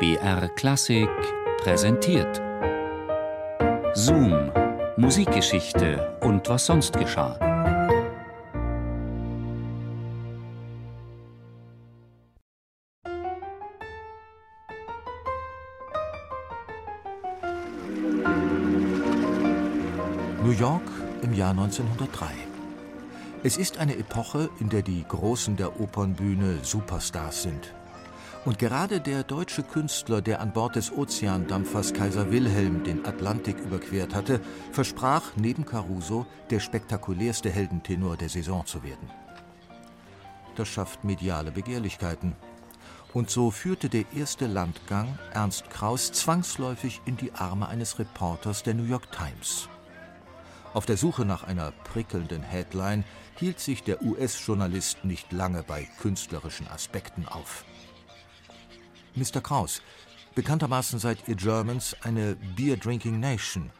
BR Klassik präsentiert. Zoom, Musikgeschichte und was sonst geschah. New York im Jahr 1903. Es ist eine Epoche, in der die Großen der Opernbühne Superstars sind. Und gerade der deutsche Künstler, der an Bord des Ozeandampfers Kaiser Wilhelm den Atlantik überquert hatte, versprach neben Caruso der spektakulärste Heldentenor der Saison zu werden. Das schafft mediale Begehrlichkeiten. Und so führte der erste Landgang Ernst Kraus zwangsläufig in die Arme eines Reporters der New York Times. Auf der Suche nach einer prickelnden Headline hielt sich der US-Journalist nicht lange bei künstlerischen Aspekten auf. Mr. Kraus, bekanntermaßen seid ihr Germans eine Beer-Drinking Nation,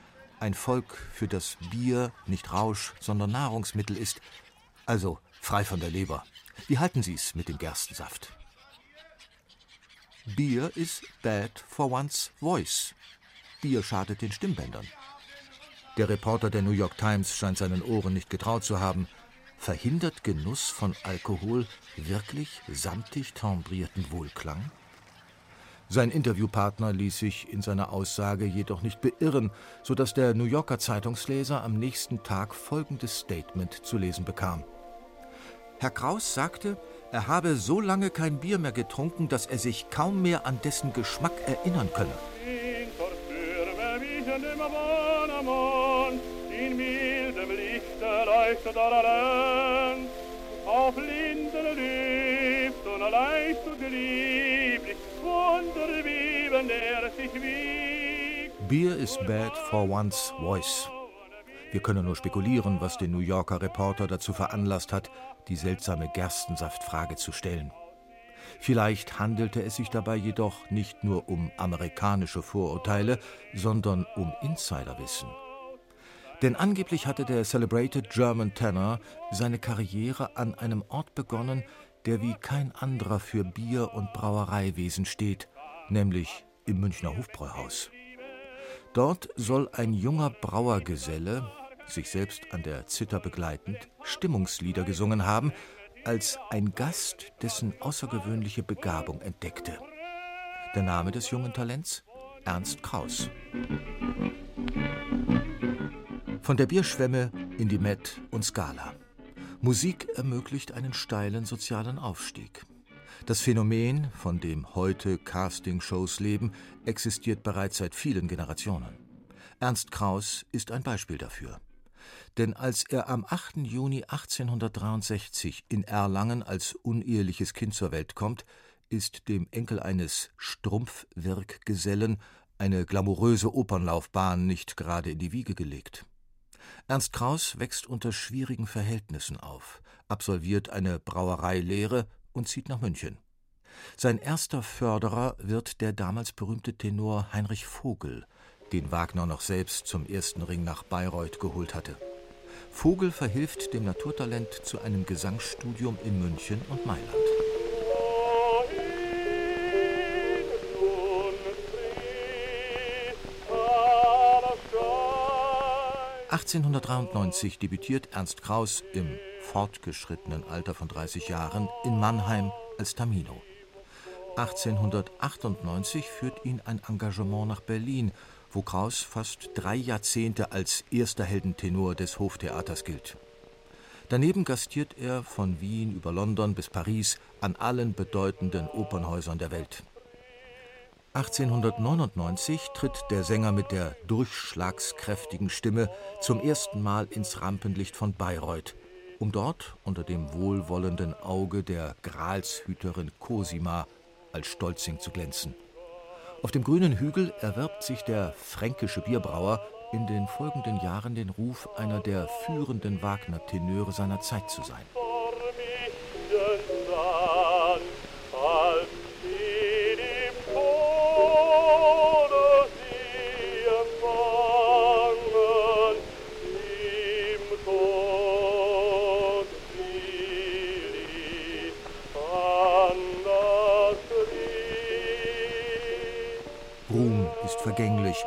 ein Volk, für das Bier nicht Rausch, sondern Nahrungsmittel ist, also frei von der Leber. Wie halten Sie es mit dem Gerstensaft? Bier is bad for one's voice. Bier schadet den Stimmbändern. Der Reporter der New York Times scheint seinen Ohren nicht getraut zu haben. Verhindert Genuss von Alkohol wirklich samtig timbrierten Wohlklang? Sein Interviewpartner ließ sich in seiner Aussage jedoch nicht beirren, so dass der New Yorker Zeitungsleser am nächsten Tag folgendes Statement zu lesen bekam. Herr Kraus sagte, er habe so lange kein Bier mehr getrunken, dass er sich kaum mehr an dessen Geschmack erinnern könne. In mildem Lichte leuchtet allerlei, auf Linden und leicht und lieblich, wunderbebend er sich wiegt. Beer is bad for one's voice. Wir können nur spekulieren, was den New Yorker Reporter dazu veranlasst hat, die seltsame Gerstensaftfrage zu stellen. Vielleicht handelte es sich dabei jedoch nicht nur um amerikanische Vorurteile, sondern um Insiderwissen. Denn angeblich hatte der Celebrated German Tenor seine Karriere an einem Ort begonnen, der wie kein anderer für Bier- und Brauereiwesen steht, nämlich im Münchner Hofbräuhaus. Dort soll ein junger Brauergeselle, sich selbst an der Zither begleitend, Stimmungslieder gesungen haben, als ein Gast dessen außergewöhnliche Begabung entdeckte. Der Name des jungen Talents? Ernst Kraus. Von der Bierschwemme in die Met und Skala. Musik ermöglicht einen steilen sozialen Aufstieg. Das Phänomen, von dem heute Castingshows leben, existiert bereits seit vielen Generationen. Ernst Kraus ist ein Beispiel dafür. Denn als er am 8. Juni 1863 in Erlangen als uneheliches Kind zur Welt kommt, ist dem Enkel eines Strumpfwirkgesellen eine glamouröse Opernlaufbahn nicht gerade in die Wiege gelegt. Ernst Kraus wächst unter schwierigen Verhältnissen auf, absolviert eine Brauereilehre und zieht nach München. Sein erster Förderer wird der damals berühmte Tenor Heinrich Vogel, den Wagner noch selbst zum ersten Ring nach Bayreuth geholt hatte. Vogel verhilft dem Naturtalent zu einem Gesangsstudium in München und Mailand. 1893 debütiert Ernst Kraus im fortgeschrittenen Alter von 30 Jahren in Mannheim als Tamino. 1898 führt ihn ein Engagement nach Berlin, wo Kraus fast drei Jahrzehnte als erster Heldentenor des Hoftheaters gilt. Daneben gastiert er von Wien über London bis Paris an allen bedeutenden Opernhäusern der Welt. 1899 tritt der Sänger mit der durchschlagskräftigen Stimme zum ersten Mal ins Rampenlicht von Bayreuth, um dort unter dem wohlwollenden Auge der Gralshüterin Cosima als Stolzing zu glänzen. Auf dem grünen Hügel erwirbt sich der fränkische Bierbrauer in den folgenden Jahren den Ruf, einer der führenden Wagner-Tenöre seiner Zeit zu sein. Ist vergänglich.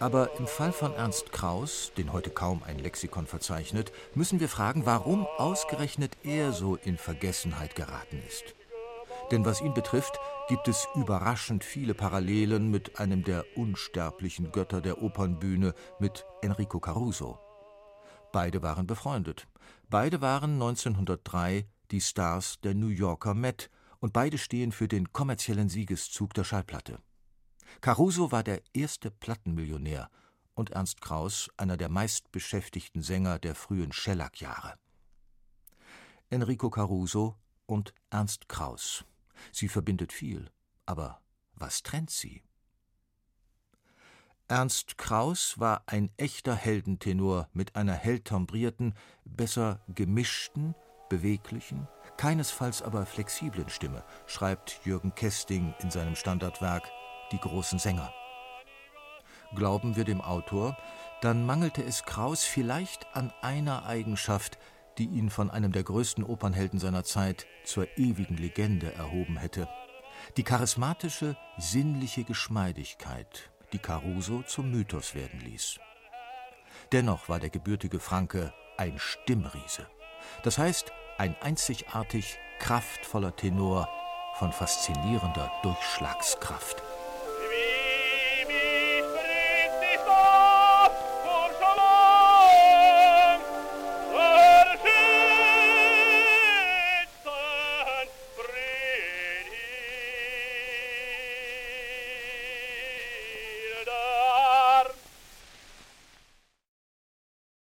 Aber im Fall von Ernst Kraus, den heute kaum ein Lexikon verzeichnet, müssen wir fragen, warum ausgerechnet er so in Vergessenheit geraten ist. Denn was ihn betrifft, gibt es überraschend viele Parallelen mit einem der unsterblichen Götter der Opernbühne, mit Enrico Caruso. Beide waren befreundet. Beide waren 1903 die Stars der New Yorker Met und beide stehen für den kommerziellen Siegeszug der Schallplatte. Caruso war der erste Plattenmillionär und Ernst Kraus einer der meistbeschäftigten Sänger der frühen Schellack-Jahre. Enrico Caruso und Ernst Kraus. Sie verbindet viel, aber was trennt sie? Ernst Kraus war ein echter Heldentenor mit einer hell timbrierten, besser gemischten, beweglichen, keinesfalls aber flexiblen Stimme, schreibt Jürgen Kesting in seinem Standardwerk Die großen Sänger. Glauben wir dem Autor, dann mangelte es Kraus vielleicht an einer Eigenschaft, die ihn von einem der größten Opernhelden seiner Zeit zur ewigen Legende erhoben hätte. Die charismatische, sinnliche Geschmeidigkeit, die Caruso zum Mythos werden ließ. Dennoch war der gebürtige Franke ein Stimmriese. Das heißt, ein einzigartig kraftvoller Tenor von faszinierender Durchschlagskraft.